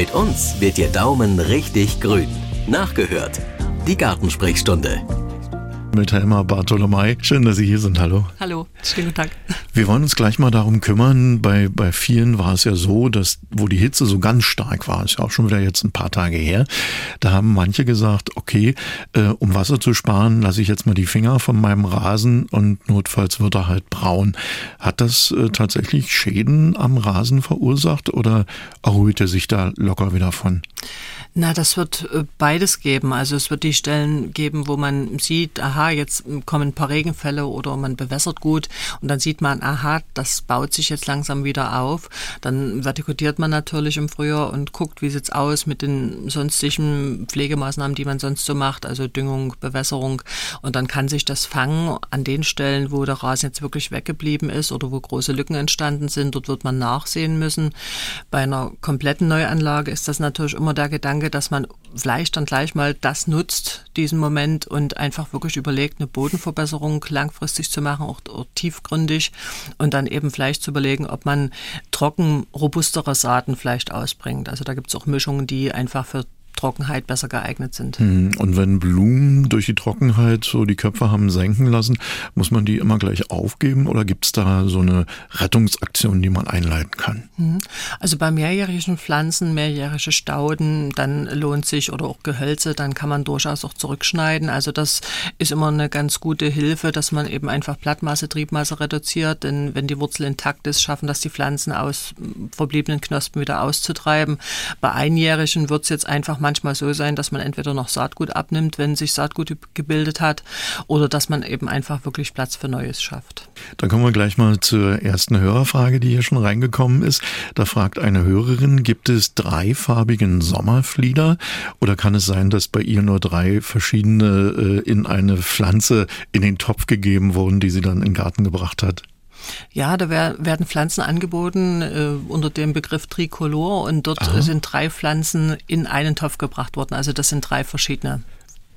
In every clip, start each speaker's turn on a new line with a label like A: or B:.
A: Mit uns wird Ihr Daumen richtig grün. Nachgehört. Die Gartensprechstunde
B: mit Helma Bartolomei. Schön, dass Sie hier sind. Hallo.
C: Hallo, schönen guten Tag.
B: Wir wollen uns gleich mal darum kümmern. Bei, bei vielen war es ja so, dass, wo die Hitze so ganz stark war, ist ja auch schon wieder jetzt ein paar Tage her, da haben manche gesagt, okay, äh, um Wasser zu sparen, lasse ich jetzt mal die Finger von meinem Rasen und notfalls wird er halt braun. Hat das äh, tatsächlich Schäden am Rasen verursacht oder erholt er sich da locker wieder von?
C: Na, das wird äh, beides geben. Also es wird die Stellen geben, wo man sieht, aha, jetzt kommen ein paar Regenfälle oder man bewässert gut und dann sieht man, aha, das baut sich jetzt langsam wieder auf. Dann vertikutiert man natürlich im Frühjahr und guckt, wie sieht's aus mit den sonstigen Pflegemaßnahmen, die man sonst so macht, also Düngung, Bewässerung und dann kann sich das fangen an den Stellen, wo der Rasen jetzt wirklich weggeblieben ist oder wo große Lücken entstanden sind. Dort wird man nachsehen müssen. Bei einer kompletten Neuanlage ist das natürlich immer der Gedanke, Gedanke, dass man vielleicht dann gleich mal das nutzt, diesen Moment und einfach wirklich überlegt, eine Bodenverbesserung langfristig zu machen, auch, auch tiefgründig und dann eben vielleicht zu überlegen, ob man trocken robustere Saaten vielleicht ausbringt. Also da gibt es auch Mischungen, die einfach für Trockenheit besser geeignet sind.
B: Hm, und wenn Blumen durch die Trockenheit so die Köpfe haben senken lassen, muss man die immer gleich aufgeben oder gibt es da so eine Rettungsaktion, die man einleiten kann?
C: Hm. Also bei mehrjährigen Pflanzen, mehrjährige Stauden, dann lohnt sich oder auch Gehölze, dann kann man durchaus auch zurückschneiden. Also das ist immer eine ganz gute Hilfe, dass man eben einfach Blattmasse, Triebmasse reduziert, denn wenn die Wurzel intakt ist, schaffen das die Pflanzen aus verbliebenen Knospen wieder auszutreiben. Bei einjährigen wird es jetzt einfach mal manchmal so sein, dass man entweder noch Saatgut abnimmt, wenn sich Saatgut gebildet hat, oder dass man eben einfach wirklich Platz für Neues schafft.
B: Dann kommen wir gleich mal zur ersten Hörerfrage, die hier schon reingekommen ist. Da fragt eine Hörerin, gibt es dreifarbigen Sommerflieder oder kann es sein, dass bei ihr nur drei verschiedene äh, in eine Pflanze in den Topf gegeben wurden, die sie dann in den Garten gebracht hat?
C: Ja, da werden Pflanzen angeboten äh, unter dem Begriff Tricolor und dort Aha. sind drei Pflanzen in einen Topf gebracht worden. Also das sind drei verschiedene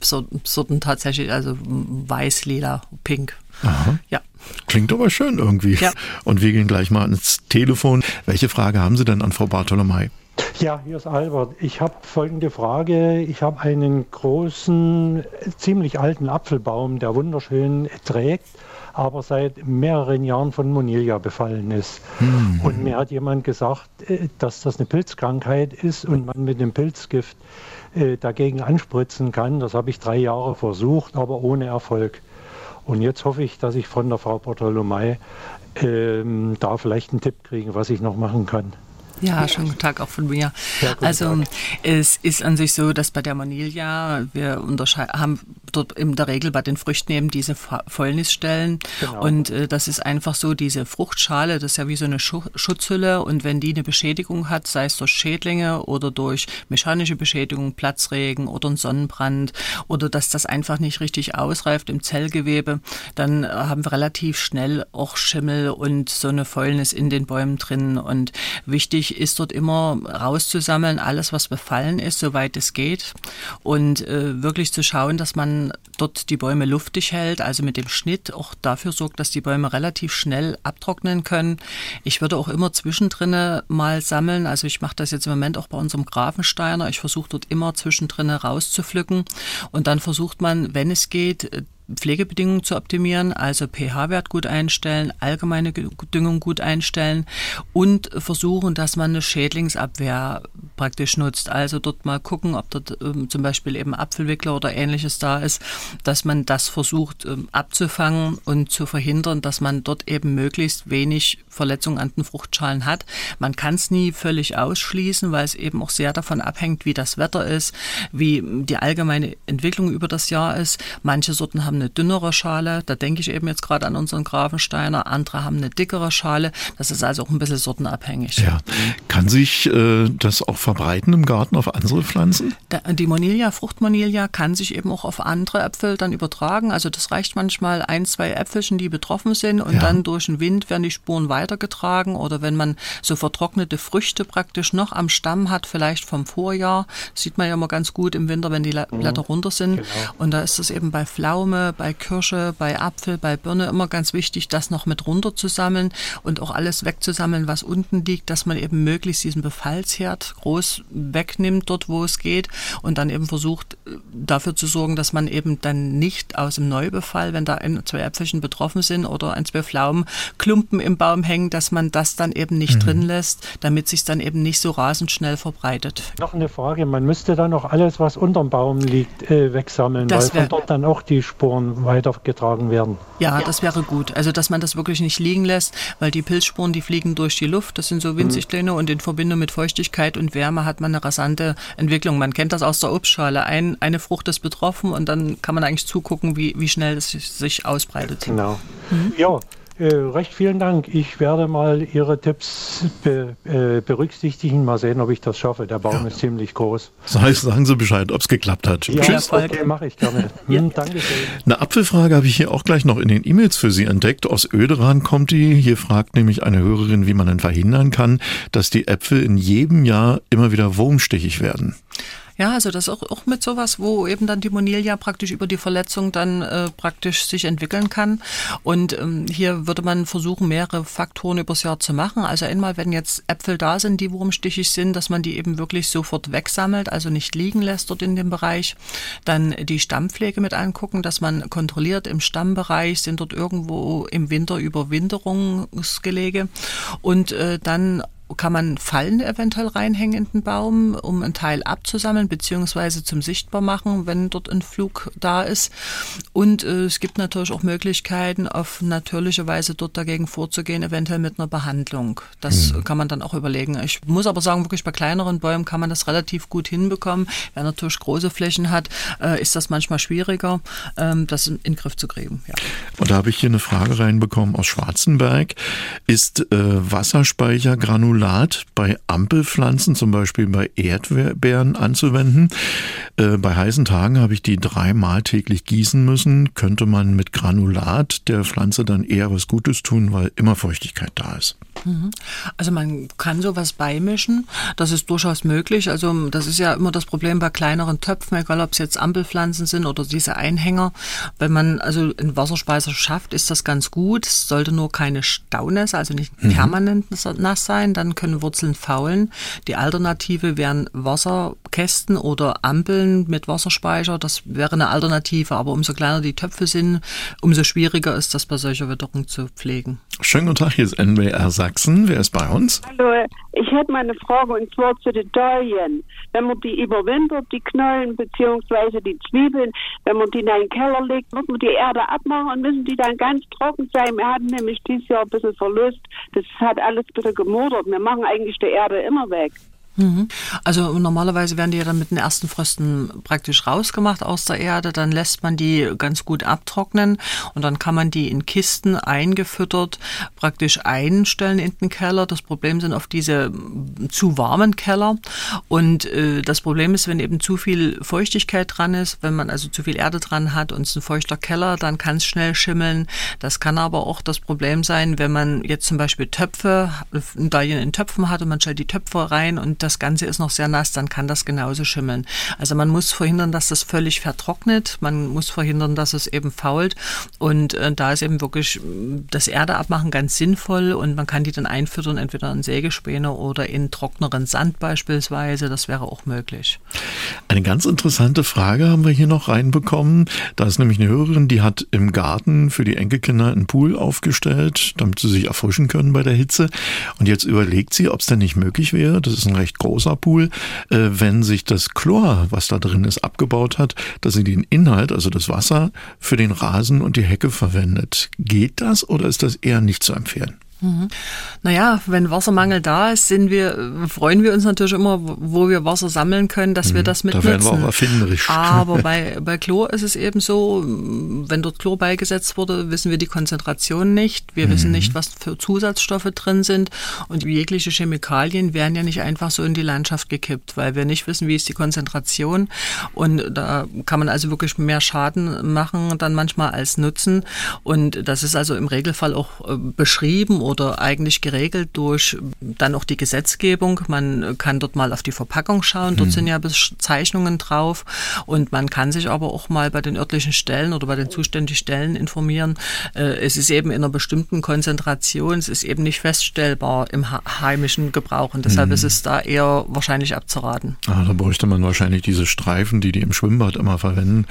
C: Sorten tatsächlich, also weiß, lila, pink.
B: Aha. Ja. Klingt aber schön irgendwie. Ja. Und wir gehen gleich mal ins Telefon. Welche Frage haben Sie denn an Frau Bartolomei?
D: Ja, hier ist Albert. Ich habe folgende Frage. Ich habe einen großen, ziemlich alten Apfelbaum, der wunderschön trägt aber seit mehreren Jahren von Monilia befallen ist. Hm. Und mir hat jemand gesagt, äh, dass das eine Pilzkrankheit ist und man mit dem Pilzgift äh, dagegen anspritzen kann. Das habe ich drei Jahre versucht, aber ohne Erfolg. Und jetzt hoffe ich, dass ich von der Frau Bartolomei ähm, da vielleicht einen Tipp kriege, was ich noch machen kann.
C: Ja, schönen guten Tag auch von mir. Ja, also Tag. es ist an sich so, dass bei der Manilia wir haben dort in der Regel bei den Früchten eben diese Fäulnisstellen genau. und äh, das ist einfach so, diese Fruchtschale, das ist ja wie so eine Schutzhülle und wenn die eine Beschädigung hat, sei es durch Schädlinge oder durch mechanische Beschädigung, Platzregen oder ein Sonnenbrand oder dass das einfach nicht richtig ausreift im Zellgewebe, dann haben wir relativ schnell auch Schimmel und so eine Fäulnis in den Bäumen drin und wichtig ist dort immer rauszusammeln, alles, was befallen ist, soweit es geht. Und äh, wirklich zu schauen, dass man dort die Bäume luftig hält, also mit dem Schnitt auch dafür sorgt, dass die Bäume relativ schnell abtrocknen können. Ich würde auch immer zwischendrin mal sammeln. Also ich mache das jetzt im Moment auch bei unserem Grafensteiner. Ich versuche dort immer zwischendrin rauszupflücken. Und dann versucht man, wenn es geht, Pflegebedingungen zu optimieren, also pH-Wert gut einstellen, allgemeine Düngung gut einstellen und versuchen, dass man eine Schädlingsabwehr praktisch nutzt. Also dort mal gucken, ob dort ähm, zum Beispiel eben Apfelwickler oder ähnliches da ist, dass man das versucht ähm, abzufangen und zu verhindern, dass man dort eben möglichst wenig Verletzungen an den Fruchtschalen hat. Man kann es nie völlig ausschließen, weil es eben auch sehr davon abhängt, wie das Wetter ist, wie die allgemeine Entwicklung über das Jahr ist. Manche Sorten haben haben eine dünnere Schale, da denke ich eben jetzt gerade an unseren Grafensteiner, andere haben eine dickere Schale, das ist also auch ein bisschen sortenabhängig.
B: Ja. Kann sich äh, das auch verbreiten im Garten auf andere Pflanzen?
C: Da, die Monilia, Fruchtmonilia kann sich eben auch auf andere Äpfel dann übertragen, also das reicht manchmal ein, zwei Äpfelchen, die betroffen sind und ja. dann durch den Wind werden die Spuren weitergetragen oder wenn man so vertrocknete Früchte praktisch noch am Stamm hat, vielleicht vom Vorjahr, sieht man ja immer ganz gut im Winter, wenn die Blätter runter sind genau. und da ist es eben bei Pflaume, Bei Kirsche, bei Apfel, bei Birne immer ganz wichtig, das noch mit runterzusammeln und auch alles wegzusammeln, was unten liegt, dass man eben möglichst diesen Befallsherd groß wegnimmt dort, wo es geht und dann eben versucht dafür zu sorgen, dass man eben dann nicht aus dem Neubefall, wenn da ein, zwei Äpfelchen betroffen sind oder ein, zwei Pflaumen, Klumpen im Baum hängen, dass man das dann eben nicht mhm. drin lässt, damit sich dann eben nicht so rasend schnell verbreitet.
D: Noch eine Frage, man müsste dann noch alles, was unterm Baum liegt, äh, wegsammeln, das weil von dort dann auch die Spuren weitergetragen werden.
C: Ja, das wäre gut. Also, dass man das wirklich nicht liegen lässt, weil die Pilzspuren, die fliegen durch die Luft, das sind so winzig mhm. kleine mhm. und in Verbindung mit Feuchtigkeit und Wärme hat man eine rasante Entwicklung. Man kennt das aus der Obstschale. Ein, eine Frucht ist betroffen und dann kann man eigentlich zugucken, wie, wie schnell es sich ausbreitet.
D: Genau. Mhm. Ja. Äh, recht vielen Dank. Ich werde mal Ihre Tipps be, äh, berücksichtigen. Mal sehen, ob ich das schaffe. Der Baum ja. ist ziemlich groß.
B: Das heißt, sagen Sie Bescheid, ob es geklappt hat.
D: Ja, Tschüss. Okay, mache ich gerne. ja. hm, Dankeschön.
B: Eine Apfelfrage habe ich hier auch gleich noch in den E-Mails für Sie entdeckt. Aus Öderan kommt die. Hier fragt nämlich eine Hörerin, wie man denn verhindern kann, dass die Äpfel in jedem Jahr immer wieder wurmstichig werden.
C: Ja, also das auch, auch mit sowas, wo eben dann die Monilia praktisch über die Verletzung dann äh, praktisch sich entwickeln kann. Und ähm, hier würde man versuchen, mehrere Faktoren übers Jahr zu machen. Also einmal, wenn jetzt Äpfel da sind, die wurmstichig sind, dass man die eben wirklich sofort wegsammelt, also nicht liegen lässt dort in dem Bereich. Dann die Stammpflege mit angucken, dass man kontrolliert im Stammbereich, sind dort irgendwo im Winter Überwinterungsgelege. Und äh, dann kann man Fallen eventuell reinhängen in den Baum, um einen Teil abzusammeln beziehungsweise zum sichtbar machen, wenn dort ein Flug da ist. Und äh, es gibt natürlich auch Möglichkeiten, auf natürliche Weise dort dagegen vorzugehen, eventuell mit einer Behandlung. Das mhm. kann man dann auch überlegen. Ich muss aber sagen, wirklich bei kleineren Bäumen kann man das relativ gut hinbekommen. Wer natürlich große Flächen hat, äh, ist das manchmal schwieriger, ähm, das in, in den Griff zu kriegen. Ja.
B: Und da habe ich hier eine Frage reinbekommen aus Schwarzenberg. Ist äh, Wasserspeicher granular Granulat bei Ampelpflanzen, zum Beispiel bei Erdbeeren anzuwenden. Äh, bei heißen Tagen habe ich die dreimal täglich gießen müssen. Könnte man mit Granulat der Pflanze dann eher was Gutes tun, weil immer Feuchtigkeit da ist.
C: Mhm. Also man kann sowas beimischen, das ist durchaus möglich. Also das ist ja immer das Problem bei kleineren Töpfen, egal ob es jetzt Ampelpflanzen sind oder diese Einhänger. Wenn man also einen Wasserspeiser schafft, ist das ganz gut. Es sollte nur keine Staunässe, also nicht mhm. permanent nass sein, dann können Wurzeln faulen. Die Alternative wären Wasserkästen oder Ampeln mit Wasserspeicher. Das wäre eine Alternative, aber umso kleiner die Töpfe sind, umso schwieriger ist das bei solcher Witterung zu pflegen.
B: Schönen guten Tag, hier ist NWR Sachsen. Wer ist bei uns?
E: Hallo, ich hätte mal eine Frage und zwar zu den Dahlien. Wenn man die überwintert, die Knollen bzw. die Zwiebeln, wenn man die in einen Keller legt, muss man die Erde abmachen und müssen die dann ganz trocken sein. Wir hatten nämlich dieses Jahr ein bisschen Verlust. Das hat alles ein bisschen gemodert. Wir machen eigentlich die Erde immer weg.
C: Mhm. Also normalerweise werden die ja dann mit den ersten Frösten praktisch rausgemacht aus der Erde, dann lässt man die ganz gut abtrocknen und dann kann man die in Kisten eingefüttert praktisch einstellen in den Keller. Das Problem sind oft diese zu warmen Keller und äh, das Problem ist, wenn eben zu viel Feuchtigkeit dran ist, wenn man also zu viel Erde dran hat und es ist ein feuchter Keller, dann kann es schnell schimmeln. Das kann aber auch das Problem sein, wenn man jetzt zum Beispiel Töpfe, Dahlien in Töpfen hat und man stellt die Töpfe rein und das Ganze ist noch sehr nass, dann kann das genauso schimmeln. Also man muss verhindern, dass das völlig vertrocknet. Man muss verhindern, dass es eben fault. Und äh, da ist eben wirklich das Erdeabmachen ganz sinnvoll und man kann die dann einfüttern, entweder in Sägespäne oder in trockneren Sand beispielsweise. Das wäre auch möglich.
B: Eine ganz interessante Frage haben wir hier noch reinbekommen. Da ist nämlich eine Hörerin, die hat im Garten für die Enkelkinder einen Pool aufgestellt, damit sie sich erfrischen können bei der Hitze. Und jetzt überlegt sie, ob es denn nicht möglich wäre, das ist ein recht großer Pool, äh, wenn sich das Chlor, was da drin ist, abgebaut hat, dass sie den Inhalt, also das Wasser, für den Rasen und die Hecke verwendet. Geht das oder ist das eher nicht zu empfehlen?
C: Mhm. Naja, wenn Wassermangel da ist, sind wir, freuen wir uns natürlich immer, wo wir Wasser sammeln können, dass mhm. wir das mitnutzen. Da werden wir
B: auch erfinderisch.
C: Aber bei, bei Chlor ist es eben so, wenn dort Chlor beigesetzt wurde, wissen wir die Konzentration nicht. Wir mhm. wissen nicht, was für Zusatzstoffe drin sind. Und jegliche Chemikalien werden ja nicht einfach so in die Landschaft gekippt, weil wir nicht wissen, wie ist die Konzentration. Und da kann man also wirklich mehr Schaden machen dann manchmal als Nutzen. Und das ist also im Regelfall auch äh, beschrieben oder eigentlich geregelt durch dann auch die Gesetzgebung. Man kann dort mal auf die Verpackung schauen, dort mhm. sind ja Bezeichnungen drauf und man kann sich aber auch mal bei den örtlichen Stellen oder bei den zuständigen Stellen informieren. Äh, es ist eben in einer bestimmten Konzentration, es ist eben nicht feststellbar im heimischen Gebrauch und deshalb mhm. ist es da eher wahrscheinlich abzuraten.
B: Ah, da bräuchte man wahrscheinlich diese Streifen, die die im Schwimmbad immer verwenden,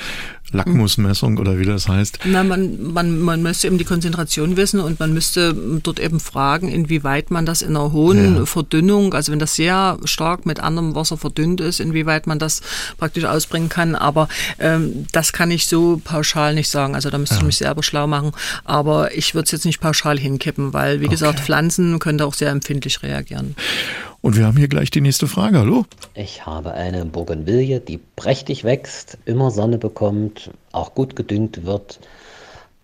B: Lackmusmessung oder wie das heißt.
C: Na, man, man, man müsste eben die Konzentration wissen und man müsste dort eben fragen, inwieweit man das in einer hohen ja. Verdünnung, also wenn das sehr stark mit anderem Wasser verdünnt ist, inwieweit man das praktisch ausbringen kann. Aber ähm, das kann ich so pauschal nicht sagen. Also da müsste ja. ich mich selber schlau machen. Aber ich würde es jetzt nicht pauschal hinkippen, weil, wie okay. gesagt, Pflanzen können da auch sehr empfindlich reagieren.
B: Und wir haben hier gleich die nächste Frage. Hallo?
F: Ich habe eine Bougainville, die prächtig wächst, immer Sonne bekommt, auch gut gedüngt wird.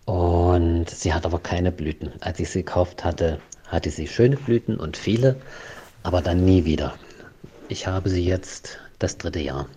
F: Und sie hat aber keine Blüten. Als ich sie gekauft hatte, hatte sie schöne Blüten und viele, aber dann nie wieder. Ich habe sie jetzt das dritte Jahr.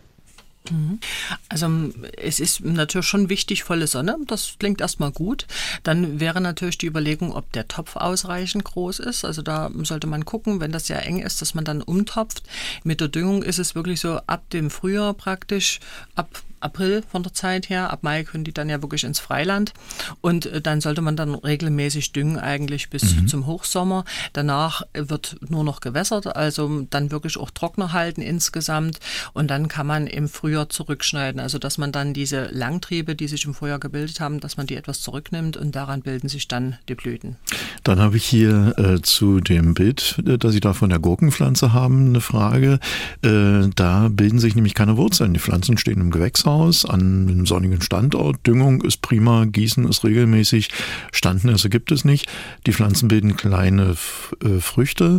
C: Mhm. Also es ist natürlich schon wichtig, volle Sonne. Das klingt erstmal gut. Dann wäre natürlich die Überlegung, ob der Topf ausreichend groß ist. Also da sollte man gucken, wenn das sehr eng ist, dass man dann umtopft. Mit der Düngung ist es wirklich so ab dem Frühjahr praktisch, ab April von der Zeit her. Ab Mai können die dann ja wirklich ins Freiland. Und äh, dann sollte man dann regelmäßig düngen, eigentlich bis mhm. zum Hochsommer. Danach wird nur noch gewässert, also dann wirklich auch trockener halten insgesamt. Und dann kann man im Frühjahr zurückschneiden. Also dass man dann diese Langtriebe, die sich im Frühjahr gebildet haben, dass man die etwas zurücknimmt und daran bilden sich dann die Blüten.
B: Dann habe ich hier äh, zu dem Bild, äh, das Sie da von der Gurkenpflanze haben, eine Frage. Äh, da bilden sich nämlich keine Wurzeln. Die Pflanzen stehen im Gewächshaus Gewächshaus an einem sonnigen Standort. Düngung ist prima, Gießen ist regelmäßig, Standnässe gibt es nicht. Die Pflanzen bilden kleine äh, Früchte.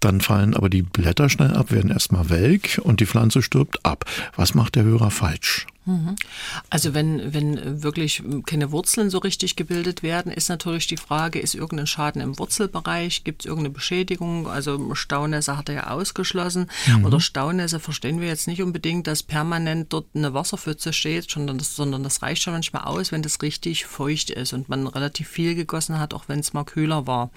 B: Dann fallen aber die Blätter schnell ab, werden erstmal welk und die Pflanze stirbt ab. Was macht der Hörer falsch?
C: Also wenn, wenn wirklich keine Wurzeln so richtig gebildet werden, ist natürlich die Frage, ist irgendein Schaden im Wurzelbereich, gibt es irgendeine Beschädigung? Also Staunässe hat er ja ausgeschlossen. Mhm. Oder Staunässe verstehen wir jetzt nicht unbedingt, dass permanent dort eine Wasserpfütze steht, sondern das, sondern das reicht schon manchmal aus, wenn das richtig feucht ist und man relativ viel gegossen hat, auch wenn es mal kühler war.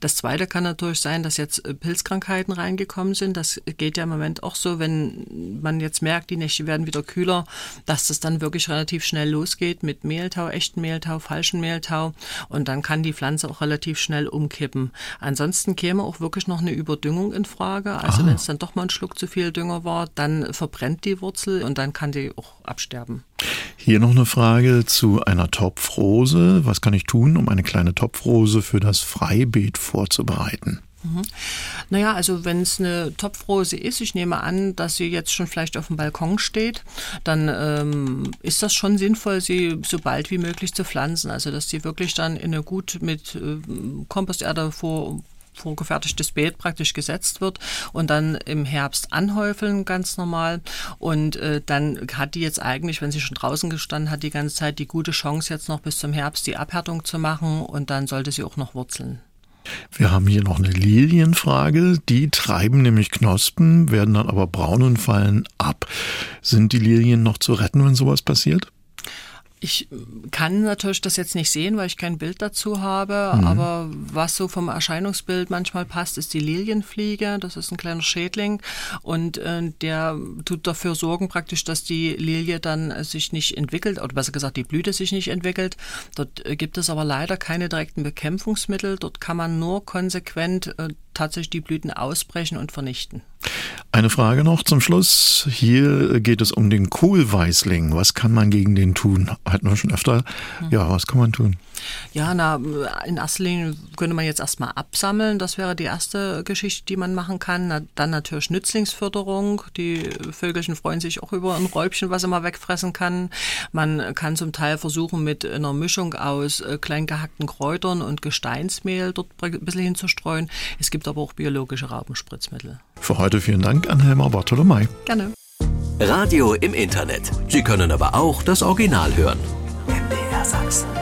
C: Das zweite kann natürlich sein, dass jetzt äh, Pilzkrankheiten reingekommen sind. Das geht ja im Moment auch so, wenn man jetzt merkt, die Nächte werden wieder kühler, dass das dann wirklich relativ schnell losgeht mit Mehltau, echten Mehltau, falschen Mehltau und dann kann die Pflanze auch relativ schnell umkippen. Ansonsten käme auch wirklich noch eine Überdüngung in Frage. Also ah. wenn es dann doch mal ein Schluck zu viel Dünger war, dann verbrennt die Wurzel und dann kann die auch absterben.
B: Hier noch eine Frage zu einer Topfrose. Was kann ich tun, um eine kleine Topfrose für das Freibeet vorzubereiten?
C: Mhm. Naja, also wenn es eine Topfrose ist, ich nehme an, dass sie jetzt schon vielleicht auf dem Balkon steht, dann ähm, ist das schon sinnvoll, sie so bald wie möglich zu pflanzen. Also dass sie wirklich dann in eine gut mit äh, Komposterde vor vorgefertigtes Beet praktisch gesetzt wird und dann im Herbst anhäufeln, ganz normal. Und äh, dann hat die jetzt eigentlich, wenn sie schon draußen gestanden hat, die ganze Zeit die gute Chance, jetzt noch bis zum Herbst die Abhärtung zu machen und dann sollte sie auch noch wurzeln.
B: Wir haben hier noch eine Lilienfrage. Die treiben nämlich Knospen, werden dann aber braun und fallen ab. Sind die Lilien noch zu retten, wenn sowas passiert?
C: Ich kann natürlich das jetzt nicht sehen, weil ich kein Bild dazu habe, mhm. aber was so vom Erscheinungsbild manchmal passt, ist die Lilienfliege. Das ist ein kleiner Schädling und äh, der tut dafür sorgen praktisch, dass die Lilie dann sich nicht entwickelt, oder besser gesagt die Blüte sich nicht entwickelt. Dort äh, gibt es aber leider keine direkten Bekämpfungsmittel. Dort kann man nur konsequent äh, tatsächlich die Blüten ausbrechen und vernichten.
B: Eine Frage noch zum Schluss. Hier geht es um den Kohlweißling. Was kann man gegen den tun? Hatten wir schon öfter. Ja, was kann man tun?
C: Ja, na, in erster Linie könnte man jetzt erstmal absammeln. Das wäre die erste Geschichte, die man machen kann. Na, dann natürlich Nützlingsförderung. Die Vögelchen freuen sich auch über ein Räubchen, was man wegfressen kann. Man kann zum Teil versuchen, mit einer Mischung aus äh, klein gehackten Kräutern und Gesteinsmehl dort ein bisschen hinzustreuen. Es gibt aber auch biologische Raubenspritzmittel.
B: Für heute vielen Dank an Helma Bartolomei.
C: Gerne.
A: Radio im Internet. Sie können aber auch das Original hören. MDR Sachsen.